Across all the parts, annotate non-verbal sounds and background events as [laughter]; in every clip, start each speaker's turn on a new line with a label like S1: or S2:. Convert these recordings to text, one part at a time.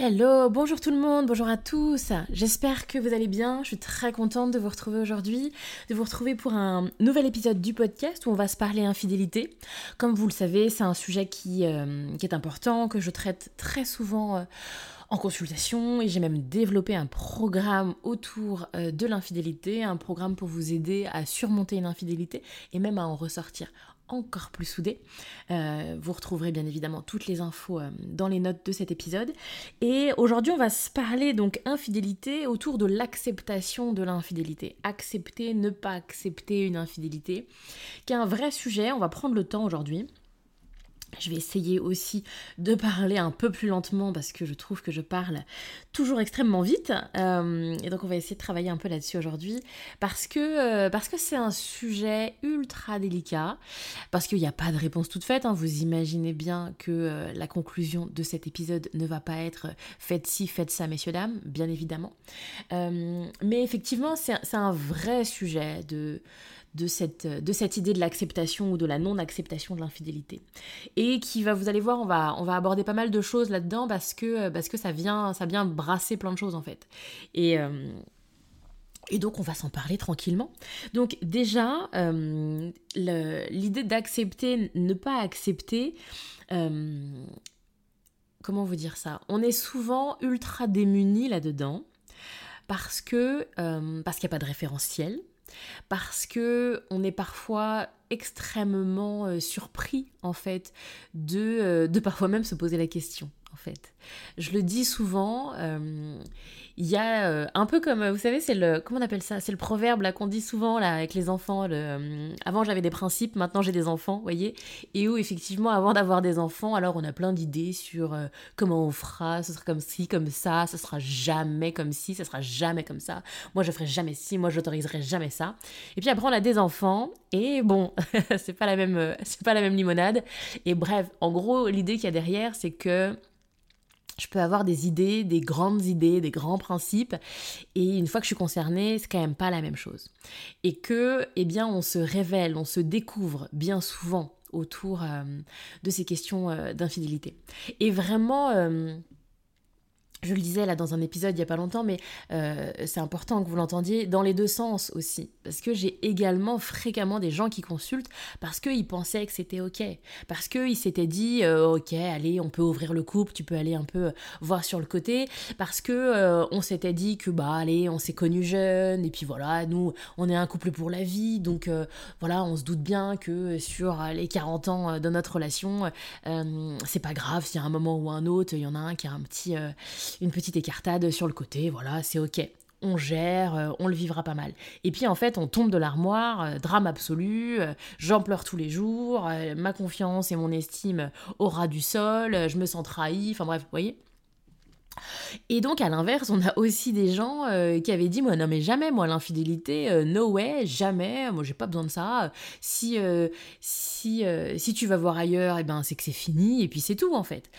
S1: Hello, bonjour tout le monde, bonjour à tous. J'espère que vous allez bien. Je suis très contente de vous retrouver aujourd'hui, de vous retrouver pour un nouvel épisode du podcast où on va se parler infidélité. Comme vous le savez, c'est un sujet qui, euh, est important, que je traite très souvent. Euh, en consultation et j'ai même développé un programme autour euh, de l'infidélité, un programme pour vous aider à surmonter une infidélité et même à en ressortir encore plus soudé. Euh, vous retrouverez bien évidemment toutes les infos euh, dans les notes de cet épisode. Et aujourd'hui, on va se parler donc infidélité autour de l'acceptation de l'infidélité. Accepter, ne pas accepter une infidélité, qui est un vrai sujet. On va prendre le temps aujourd'hui. Je vais essayer aussi de parler un peu plus lentement parce que je trouve que je parle toujours extrêmement vite. Euh, et donc on va essayer de travailler un peu là-dessus aujourd'hui parce que euh, c'est un sujet ultra délicat, parce qu'il n'y a pas de réponse toute faite. Hein. Vous imaginez bien que euh, la conclusion de cet épisode ne va pas être faites ci, faites ça, messieurs, dames, bien évidemment. mais effectivement, c'est un vrai sujet de de cette, de cette idée de l'acceptation ou de la non-acceptation de l'infidélité. Et qui va, vous allez voir, on va, on va aborder pas mal de choses là-dedans parce que, parce que ça, vient, ça vient brasser plein de choses en fait. Et. Euh, et donc on va s'en parler tranquillement. Donc déjà, euh, l'idée d'accepter, ne pas accepter, euh, comment vous dire ça? On est souvent ultra démunis là-dedans parce que parce qu'il n'y a pas de référentiel, parce que on est parfois extrêmement euh, surpris en fait de, euh, de parfois même se poser la question fait. Je le dis souvent, euh, il y a euh, un peu comme, vous savez, c'est le, comment on appelle ça? C'est le proverbe là qu'on dit souvent là avec les enfants. Euh, avant j'avais des principes, maintenant j'ai des enfants, voyez? Et où effectivement, avant d'avoir des enfants, alors on a plein d'idées sur comment on fera, ce sera comme ci, comme ça, ce sera jamais comme ci, ce sera jamais comme ça. Moi je ferai jamais ci, moi j'autoriserai jamais ça. Et puis après on a des enfants et bon, [laughs] c'est pas la même, c'est pas la même limonade. Et bref, en gros l'idée qu'il y a derrière, c'est que je peux avoir des idées, des grandes idées, des grands principes, et une fois que je suis concernée, c'est quand même pas la même chose. Et que, eh bien, on se révèle, on se découvre bien souvent autour euh, de ces questions euh, d'infidélité. Et vraiment, euh, je le disais là dans un épisode il y a pas longtemps, mais euh, c'est important que vous l'entendiez dans les deux sens aussi. Parce que j'ai également fréquemment des gens qui consultent parce qu'ils pensaient que c'était ok. Parce qu'ils s'étaient dit, euh, ok, allez, on peut ouvrir le couple, tu peux aller un peu voir sur le côté. Parce que euh, on s'était dit que, bah, allez, on s'est connus jeunes, et puis voilà, nous, on est un couple pour la vie. Donc voilà, on se doute bien que sur les 40 ans de notre relation, c'est pas grave s'il y a un moment ou un autre, il y en a un qui a un petit une petite écartade sur le côté, voilà, c'est ok. On gère, euh, on le vivra pas mal. Et puis en fait, on tombe de l'armoire, euh, drame absolu, euh, j'en pleure tous les jours, ma confiance et mon estime au ras du sol, je me sens trahi, enfin bref, vous voyez et donc à l'inverse, on a aussi des gens euh, qui avaient dit moi non mais jamais moi l'infidélité euh, no way, jamais, moi j'ai pas besoin de ça. Si euh, si si tu vas voir ailleurs, et eh ben c'est que c'est fini et puis c'est tout en fait.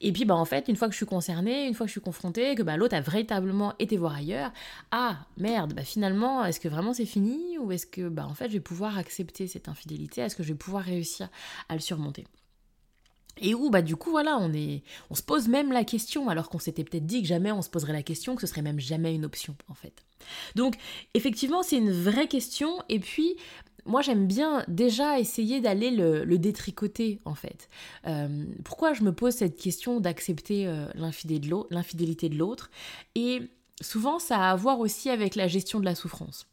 S1: Et puis bah en fait, une fois que je suis concernée, une fois que je suis confrontée que bah l'autre a véritablement été voir ailleurs, ah merde, bah finalement, est-ce que vraiment c'est fini ou est-ce que bah en fait, je vais pouvoir accepter cette infidélité, est-ce que je vais pouvoir réussir à le surmonter? Et où, bah, du coup, voilà, on, est, on se pose même la question, alors qu'on s'était peut-être dit que jamais on se poserait la question, que ce serait même jamais une option, en fait. Donc, effectivement, c'est une vraie question, et puis, moi, j'aime bien déjà essayer d'aller le, détricoter, en fait. Euh, pourquoi je me pose cette question d'accepter euh, l'infidélité de l'autre? Et souvent, ça a à voir aussi avec la gestion de la souffrance.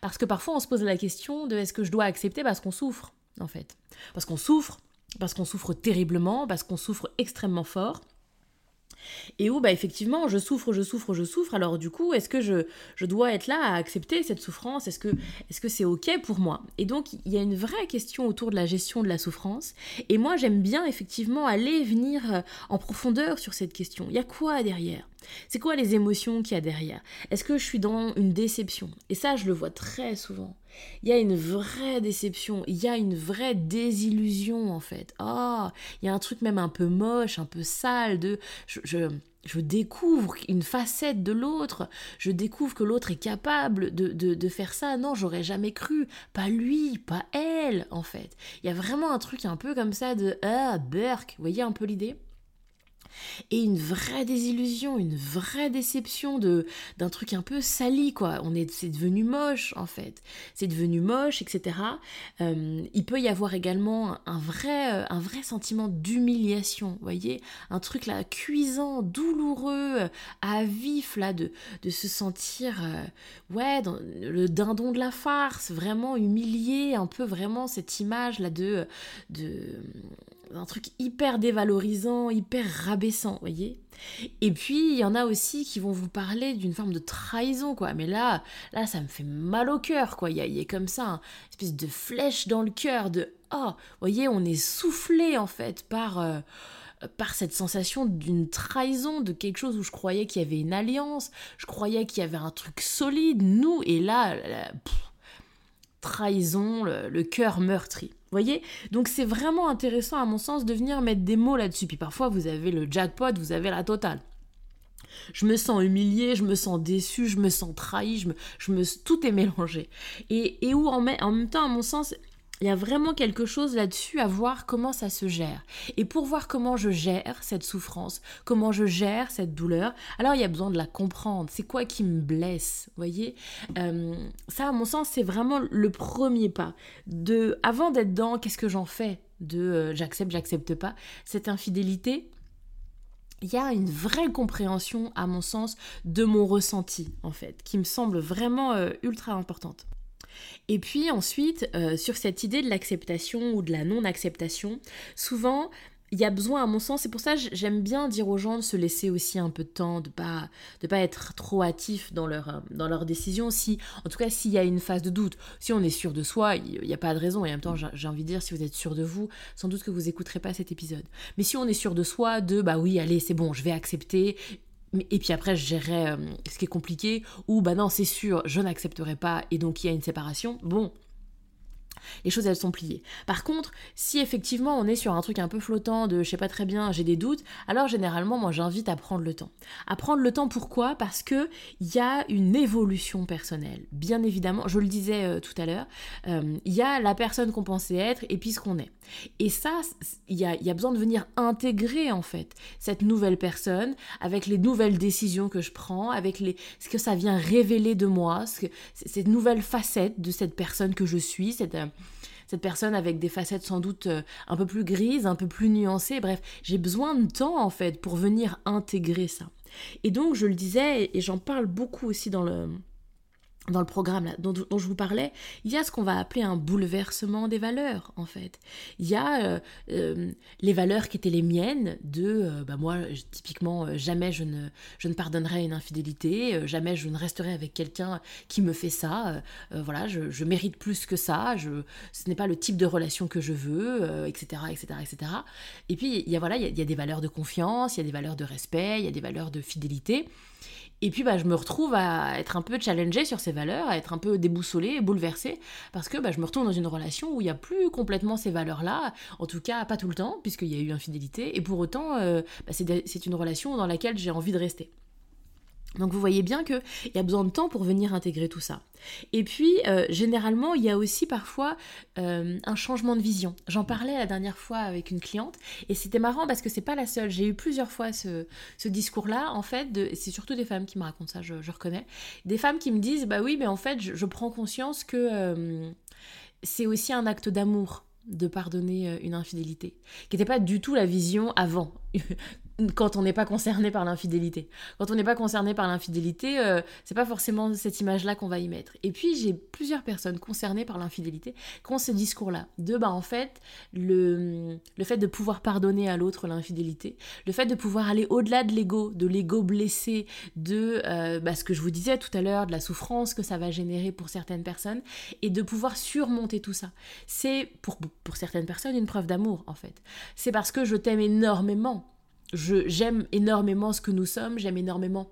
S1: Parce que parfois, on se pose la question de est-ce que je dois accepter parce qu'on souffre, en fait. Parce qu'on souffre parce qu'on souffre terriblement, parce qu'on souffre extrêmement fort. et où bah effectivement je souffre, je souffre, je souffre. Alors du coup, est-ce que je, je dois être là à accepter cette souffrance? Est-ce que est-ce que c'est ok pour moi? Et donc il y a une vraie question autour de la gestion de la souffrance. Et moi j'aime bien effectivement aller venir euh, en profondeur sur cette question. Il y a quoi derrière? C'est quoi les émotions qu'il y a derrière? Est-ce que je suis dans une déception? Et ça, je le vois très souvent. Il y a une vraie déception, il y a une vraie désillusion en fait. Ah, il y a un truc même un peu moche, un peu sale de je, je, découvre une facette de l'autre, je découvre que l'autre est capable de, de, de faire ça. Non, j'aurais jamais cru. Pas lui, pas elle en fait. Il y a vraiment un truc un peu comme ça de ah, Burke, vous voyez un peu l'idée? Et une vraie désillusion, une vraie déception de d'un truc un peu sali quoi. On est c'est devenu moche en fait, c'est devenu moche etc. Euh, il peut y avoir également un vrai euh, un vrai sentiment d'humiliation, voyez, un truc là cuisant, douloureux, à vif là de de se sentir euh, ouais dans le dindon de la farce, vraiment humilié, un peu vraiment cette image là de de un truc hyper dévalorisant, hyper rabaissant, voyez Et puis il y en a aussi qui vont vous parler d'une forme de trahison, quoi. Mais là, là, ça me fait mal au cœur, quoi. Il y a, comme ça une espèce de flèche dans le cœur de oh, voyez, on est soufflé en fait par euh, par cette sensation d'une trahison, de quelque chose où je croyais qu'il y avait une alliance, je croyais qu'il y avait un truc solide, nous, et là, trahison, le cœur meurtri voyez? Donc c'est vraiment intéressant à mon sens de venir mettre des mots là-dessus. Puis parfois vous avez le jackpot, vous avez la totale. Je me sens humiliée, je me sens déçue, je me sens trahie, je me, je me, tout est mélangé. Et, et où en, en même temps, à mon sens, il y a vraiment quelque chose là-dessus à voir comment ça se gère. Et pour voir comment je gère cette souffrance, comment je gère cette douleur, alors il y a besoin de la comprendre. C'est quoi qui me blesse, voyez? Euh, Ça, à mon sens, c'est vraiment le premier pas. De, avant d'être dans qu'est-ce que j'en fais? de euh, j'accepte, j'accepte pas, cette infidélité, il y a une vraie compréhension, à mon sens, de mon ressenti, en fait, qui me semble vraiment euh, ultra importante. Et puis ensuite, euh, sur cette idée de l'acceptation ou de la non-acceptation, souvent, il y a besoin, à mon sens, c'est pour ça j'aime bien dire aux gens de se laisser aussi un peu de temps, de pas de pas être trop hâtif dans leur euh, dans décision. Si, en tout cas, s'il y a une phase de doute, si on est sûr de soi, il n'y a pas de raison. Et en même temps, j'ai envie de dire, si vous êtes sûr de vous, sans doute que vous écouterez pas cet épisode. Mais si on est sûr de soi, de bah oui, allez, c'est bon, je vais accepter, et puis après, je gérerai euh, ce qui est compliqué, ou bah non, c'est sûr, je n'accepterai pas, et donc il y a une séparation. Bon, les choses elles sont pliées. Par contre, si effectivement on est sur un truc un peu flottant de je sais pas très bien, j'ai des doutes, alors généralement moi j'invite à prendre le temps. À prendre le temps pourquoi? Parce que il y a une évolution personnelle. Bien évidemment, je le disais euh, tout à l'heure, euh, il y a la personne qu'on pensait être et puis ce qu'on est. Et ça, il y a, y a besoin de venir intégrer en fait cette nouvelle personne avec les nouvelles décisions que je prends, avec les, ce que ça vient révéler de moi, cette nouvelle facette de cette personne que je suis, cette euh, cette personne avec des facettes sans doute euh, un peu plus grises, un peu plus nuancées. Bref, j'ai besoin de temps en fait pour venir intégrer ça. Et donc, je le disais, et j'en parle beaucoup aussi dans le, dans le programme dont, je vous parlais, il y a ce qu'on va appeler un bouleversement des valeurs, en fait. Il y a euh, euh, les valeurs qui étaient les miennes, de, euh, bah moi, typiquement, jamais je ne, je ne pardonnerai une infidélité, jamais je ne resterai avec quelqu'un qui me fait ça, voilà, je, je, mérite plus que ça, je, ce n'est pas le type de relation que je veux, etc., etc., etc. Et puis, il y a, voilà, il y a des valeurs de confiance, il y a des valeurs de respect, il y a des valeurs de fidélité. Et puis bah, je me retrouve à être un peu challengée sur ces valeurs, à être un peu déboussolée, bouleversée, parce que bah, je me retrouve dans une relation où il n'y a plus complètement ces valeurs-là, en tout cas pas tout le temps, puisqu'il y a eu infidélité, et pour autant euh, bah, c'est une relation dans laquelle j'ai envie de rester. Donc vous voyez bien qu'il y a besoin de temps pour venir intégrer tout ça. Et puis, euh, généralement, il y a aussi parfois euh, un changement de vision. J'en parlais la dernière fois avec une cliente, et c'était marrant parce que c'est pas la seule. J'ai eu plusieurs fois ce, discours-là, en fait, c'est surtout des femmes qui me racontent ça, je, reconnais. Des femmes qui me disent, bah oui, mais en fait, je, prends conscience que euh, c'est aussi un acte d'amour de pardonner une infidélité, qui n'était pas du tout la vision avant. Quand on n'est pas concerné par l'infidélité. Quand on n'est pas concerné par l'infidélité, euh, c'est pas forcément cette image-là qu'on va y mettre. Et puis j'ai plusieurs personnes concernées par l'infidélité qui ont ce discours-là. De bah en fait, le, le fait de pouvoir pardonner à l'autre l'infidélité, le fait de pouvoir aller au-delà de l'ego, de l'ego blessé, de euh, bah, ce que je vous disais tout à l'heure, de la souffrance que ça va générer pour certaines personnes, et de pouvoir surmonter tout ça. C'est pour, pour certaines personnes une preuve d'amour en fait. C'est parce que je t'aime énormément j'aime énormément ce que nous sommes, j'aime énormément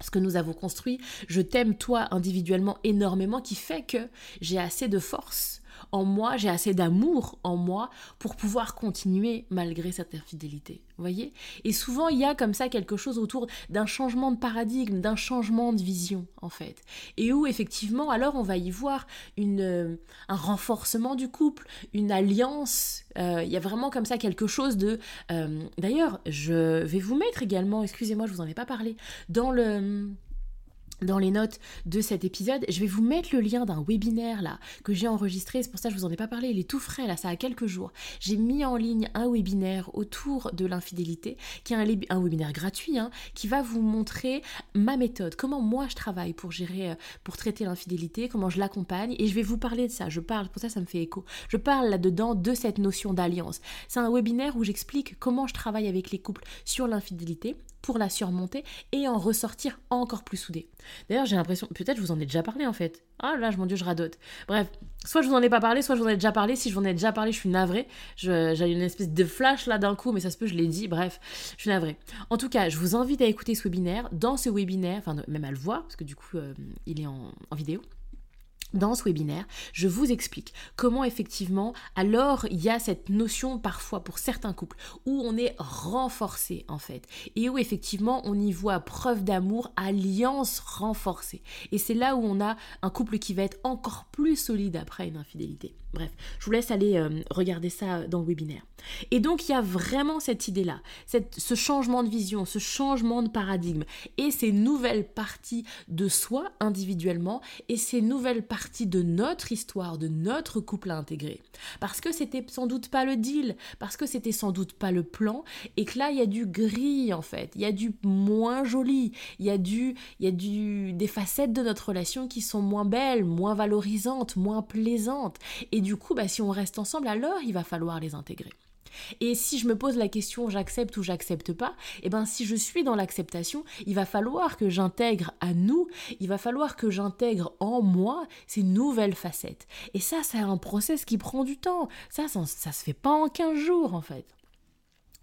S1: ce que nous avons construit, je t'aime toi individuellement énormément qui fait que j'ai assez de force en moi, j'ai assez d'amour en moi pour pouvoir continuer malgré cette infidélité. Voyez? Et souvent, il y a comme ça quelque chose autour d'un changement de paradigme, d'un changement de vision, en fait. Et où, effectivement, alors on va y voir une, euh, un renforcement du couple, une alliance. Euh, il y a vraiment comme ça quelque chose de... Euh, d'ailleurs, je vais vous mettre également, excusez-moi, je vous en ai pas parlé, dans le dans les notes de cet épisode, je vais vous mettre le lien d'un webinaire là que j'ai enregistré, c'est pour ça que je vous en ai pas parlé, il est tout frais là, ça a quelques jours. J'ai mis en ligne un webinaire autour de l'infidélité, qui est un, un webinaire gratuit, hein, qui va vous montrer ma méthode, comment moi je travaille pour gérer, euh, pour traiter l'infidélité, comment je l'accompagne, et je vais vous parler de ça, je parle, pour ça ça me fait écho, je parle là-dedans de cette notion d'alliance. C'est un webinaire où j'explique comment je travaille avec les couples sur l'infidélité, pour la surmonter et en ressortir encore plus soudé. D'ailleurs, j'ai l'impression, peut-être je vous en ai déjà parlé en fait. Ah là, mon dieu, je radote. Bref, soit je vous en ai pas parlé, soit je vous en ai déjà parlé. Si je vous en ai déjà parlé, je suis navrée. J'ai une espèce de flash là d'un coup, mais ça se peut, je l'ai dit. Bref, je suis navrée. En tout cas, je vous invite à écouter ce webinaire. Dans ce webinaire, enfin même à le voir, parce que du coup, euh, il est en vidéo. Dans ce webinaire, je vous explique comment effectivement, alors il y a cette notion parfois pour certains couples où on est renforcé en fait et où effectivement on y voit preuve d'amour, alliance renforcée. Et c'est là où on a un couple qui va être encore plus solide après une infidélité. Bref, je vous laisse aller euh, regarder ça dans le webinaire. Et donc il y a vraiment cette idée-là, ce changement de vision, ce changement de paradigme et ces nouvelles parties de soi individuellement et ces nouvelles parties de notre histoire, de notre couple à intégrer. Parce que c'était sans doute pas le deal, parce que c'était sans doute pas le plan et que là il y a du gris en fait, il y a du moins joli, il y a du il y a du des facettes de notre relation qui sont moins belles, moins valorisantes, moins plaisantes et et du coup, bah, si on reste ensemble, alors il va falloir les intégrer. Et si je me pose la question j'accepte ou j'accepte pas, et eh ben si je suis dans l'acceptation, il va falloir que j'intègre à nous, il va falloir que j'intègre en moi ces nouvelles facettes. Et ça, c'est un process qui prend du temps. Ça, ça, ça se fait pas en 15 jours en fait.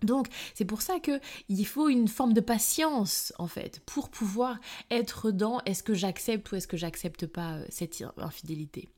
S1: Donc c'est pour ça que il faut une forme de patience en fait pour pouvoir être dans est-ce que j'accepte ou est-ce que j'accepte pas euh, cette infidélité.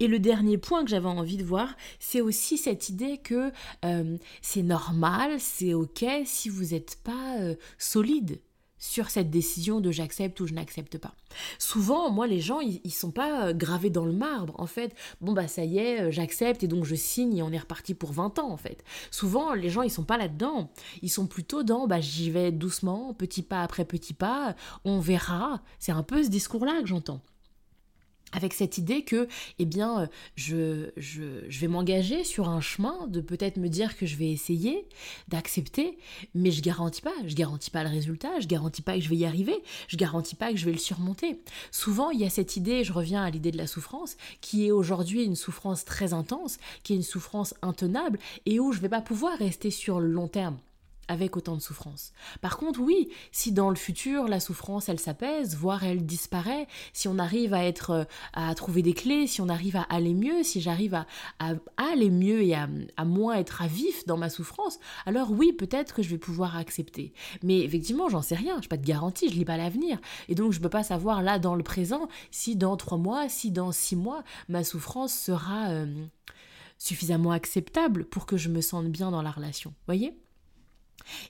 S1: Et le dernier point que j'avais envie de voir, c'est aussi cette idée que euh, c'est normal, c'est ok si vous n'êtes pas euh, solide sur cette décision de j'accepte ou je n'accepte pas. Souvent, moi, les gens, ils, sont pas euh, gravés dans le marbre. En fait, bon, bah ça y est, euh, j'accepte et donc je signe et on est reparti pour 20 ans, en fait. Souvent, les gens, ils sont pas là-dedans. Ils sont plutôt dans, bah j'y vais doucement, petit pas après petit pas, on verra. C'est un peu ce discours-là que j'entends avec cette idée que, eh bien, euh, je, je, vais m'engager sur un chemin, de peut-être me dire que je vais essayer, d'accepter, mais je garantis pas, je garantis pas le résultat, je garantis pas que je vais y arriver, je garantis pas que je vais le surmonter. Souvent, il y a cette idée, je reviens à l'idée de la souffrance, qui est aujourd'hui une souffrance très intense, qui est une souffrance intenable, et où je vais pas pouvoir rester sur le long terme avec autant de souffrance. Par contre, oui, si dans le futur la souffrance elle s'apaise, voire elle disparaît, si on arrive à être euh, à trouver des clés, si on arrive à aller mieux, si j'arrive à, aller mieux et à, moins être à vif dans ma souffrance, alors oui, peut-être que je vais pouvoir accepter. Mais effectivement, j'en sais rien, je n'ai pas de garantie, je lis pas l'avenir, et donc je peux pas savoir là dans le présent si dans trois mois, si dans six mois, ma souffrance sera euh, suffisamment acceptable pour que je me sente bien dans la relation. Voyez?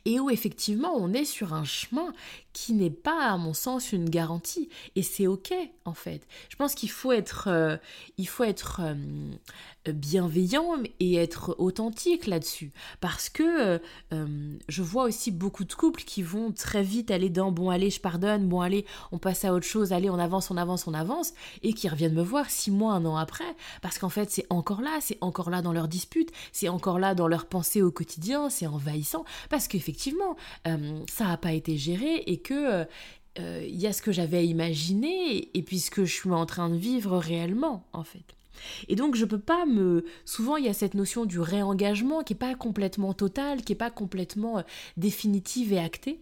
S1: Et où effectivement on est sur un chemin qui n'est pas, à mon sens, une garantie. Et c'est ok, en fait. Je pense qu'il faut être, euh, il faut être euh, bienveillant et être authentique là-dessus. Parce que euh, je vois aussi beaucoup de couples qui vont très vite aller dans bon, allez, je pardonne, bon, allez, on passe à autre chose, allez, on avance, on avance, on avance, et qui reviennent me voir six mois, un an après. Parce qu'en fait, c'est encore là, c'est encore là dans leur dispute, c'est encore là dans leur pensée au quotidien, c'est envahissant. Parce qu'effectivement, ça n'a pas été géré et euh, il y a ce que j'avais imaginé et puis ce que je suis en train de vivre réellement en fait. Et donc je peux pas me souvent il y a cette notion du réengagement qui est pas complètement totale, qui est pas complètement euh, définitive et actée.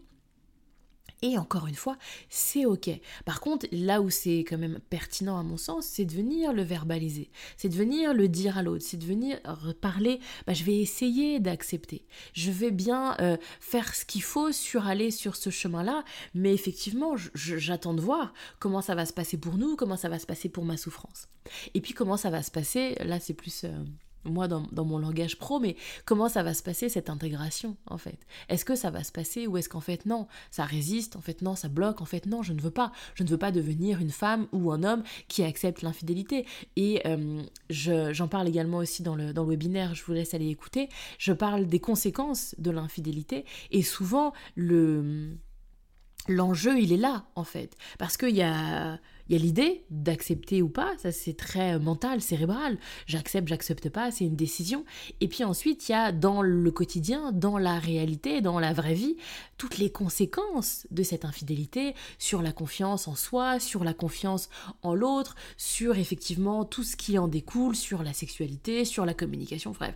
S1: Et encore une fois, c'est ok. Par contre, là où c'est quand même pertinent à mon sens, c'est de venir le verbaliser, c'est de venir le dire à l'autre, c'est de venir parler, bah, je vais essayer d'accepter, je vais bien euh, faire ce qu'il faut sur aller sur ce chemin-là, mais effectivement, j'attends de voir comment ça va se passer pour nous, comment ça va se passer pour ma souffrance. Et puis comment ça va se passer, là c'est plus... Euh, moi dans, mon langage pro, mais comment ça va se passer cette intégration en fait? Est-ce que ça va se passer ou est-ce qu'en fait non, ça résiste, en fait non, ça bloque, en fait non, je ne veux pas. Je ne veux pas devenir une femme ou un homme qui accepte l'infidélité. Et euh, j'en parle également aussi dans le, dans le webinaire, je vous laisse aller écouter, je parle des conséquences de l'infidélité et souvent le... L'enjeu, il est là, en fait. Parce qu'il y a l'idée d'accepter ou pas, ça c'est très mental, cérébral. J'accepte, j'accepte pas, c'est une décision. Et puis ensuite, il y a dans le quotidien, dans la réalité, dans la vraie vie, toutes les conséquences de cette infidélité sur la confiance en soi, sur la confiance en l'autre, sur effectivement tout ce qui en découle, sur la sexualité, sur la communication, bref.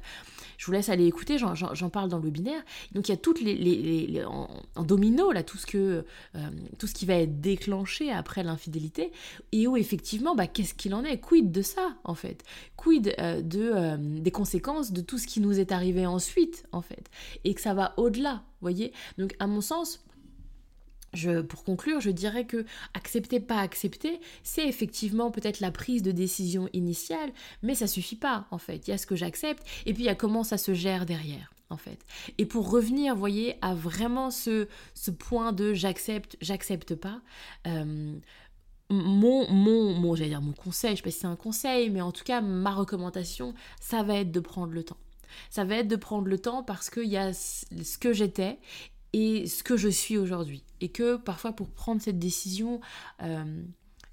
S1: Je vous laisse aller écouter, j'en parle dans le webinaire. Donc il y a toutes les, en, domino là tout ce que euh, tout ce qui va être déclenché après l'infidélité et où effectivement bah, qu'est-ce qu'il en est, quid de ça en fait, quid euh, de euh, des conséquences de tout ce qui nous est arrivé ensuite en fait? Et que ça va au-delà, voyez? Donc à mon sens pour conclure, je dirais que accepter, pas accepter, c'est effectivement peut-être la prise de décision initiale, mais ça suffit pas en fait. Il y a ce que j'accepte et puis il y a comment ça se gère derrière en fait. Et pour revenir, voyez, à vraiment ce, point de j'accepte, j'accepte pas. Euh, mon, mon, mon, dire mon conseil, je sais pas si c'est un conseil, mais en tout cas, ma recommandation, ça va être de prendre le temps. Ça va être de prendre le temps parce qu'il y a ce que j'étais et ce que je suis aujourd'hui. Et que parfois pour prendre cette décision euh,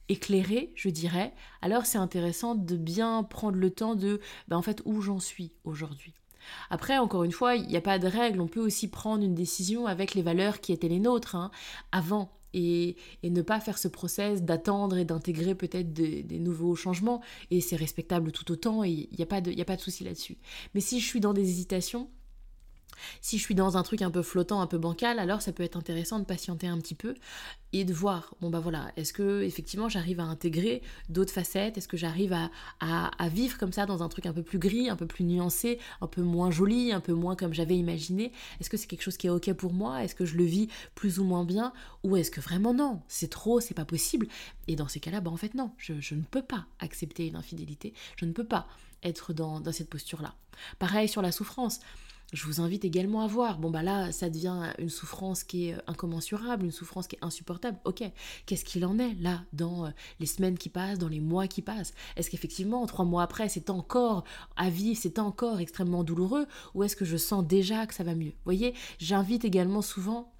S1: éclairée, je dirais, alors c'est intéressant de bien prendre le temps de, ben en fait, où j'en suis aujourd'hui. Après, encore une fois, il n'y a pas de règle, on peut aussi prendre une décision avec les valeurs qui étaient les nôtres hein, avant. Et, et, ne pas faire ce process d'attendre et d'intégrer peut-être des, nouveaux changements. Et c'est respectable tout autant et il n'y a pas de, y a pas de souci là-dessus. Mais si je suis dans des hésitations, si je suis dans un truc un peu flottant, un peu bancal, alors ça peut être intéressant de patienter un petit peu et de voir, bon bah voilà, est-ce que effectivement j'arrive à intégrer d'autres facettes, est-ce que j'arrive à, à, vivre comme ça dans un truc un peu plus gris, un peu plus nuancé, un peu moins joli, un peu moins comme j'avais imaginé, est-ce que c'est quelque chose qui est ok pour moi, est-ce que je le vis plus ou moins bien, ou est-ce que vraiment non, c'est trop, c'est pas possible, et dans ces cas-là, bah en fait non, je, je ne peux pas accepter une infidélité, je ne peux pas être dans, dans cette posture-là. Pareil sur la souffrance, je vous invite également à voir, bon bah là, ça devient une souffrance qui est euh, incommensurable, une souffrance qui est insupportable. Ok, qu'est-ce qu'il en est là dans euh, les semaines qui passent, dans les mois qui passent? Est-ce qu'effectivement, trois mois après, c'est encore à vivre, c'est encore extrêmement douloureux, ou est-ce que je sens déjà que ça va mieux? Vous voyez, j'invite également souvent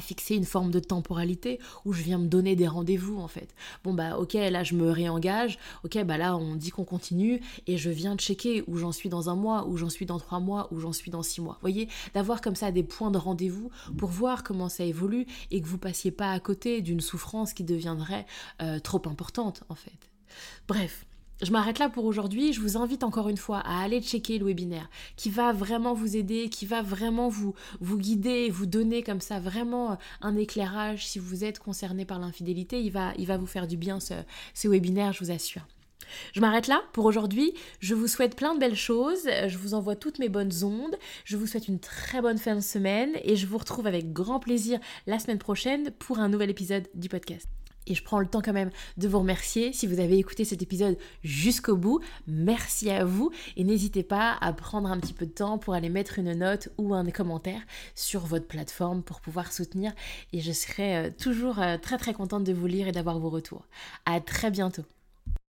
S1: fixer une forme de temporalité où je viens me donner des rendez-vous en fait. Bon bah ok là je me réengage, ok bah là on dit qu'on continue et je viens checker où j'en suis dans un mois, où j'en suis dans trois mois, où j'en suis dans six mois. Vous voyez, d'avoir comme ça des points de rendez-vous pour voir comment ça évolue et que vous passiez pas à côté d'une souffrance qui deviendrait euh, trop importante en fait. Bref, je m'arrête là pour aujourd'hui. Je vous invite encore une fois à aller checker le webinaire qui va vraiment vous aider, qui va vraiment vous, vous guider, vous donner comme ça vraiment un éclairage si vous êtes concerné par l'infidélité. Il va, il va vous faire du bien ce, ce webinaire, je vous assure. Je m'arrête là pour aujourd'hui. Je vous souhaite plein de belles choses. Je vous envoie toutes mes bonnes ondes. Je vous souhaite une très bonne fin de semaine et je vous retrouve avec grand plaisir la semaine prochaine pour un nouvel épisode du podcast. Et je prends le temps quand même de vous remercier si vous avez écouté cet épisode jusqu'au bout. Merci à vous et n'hésitez pas à prendre un petit peu de temps pour aller mettre une note ou un commentaire sur votre plateforme pour pouvoir soutenir et je serai euh, toujours euh, très très contente de vous lire et d'avoir vos retours. À très bientôt.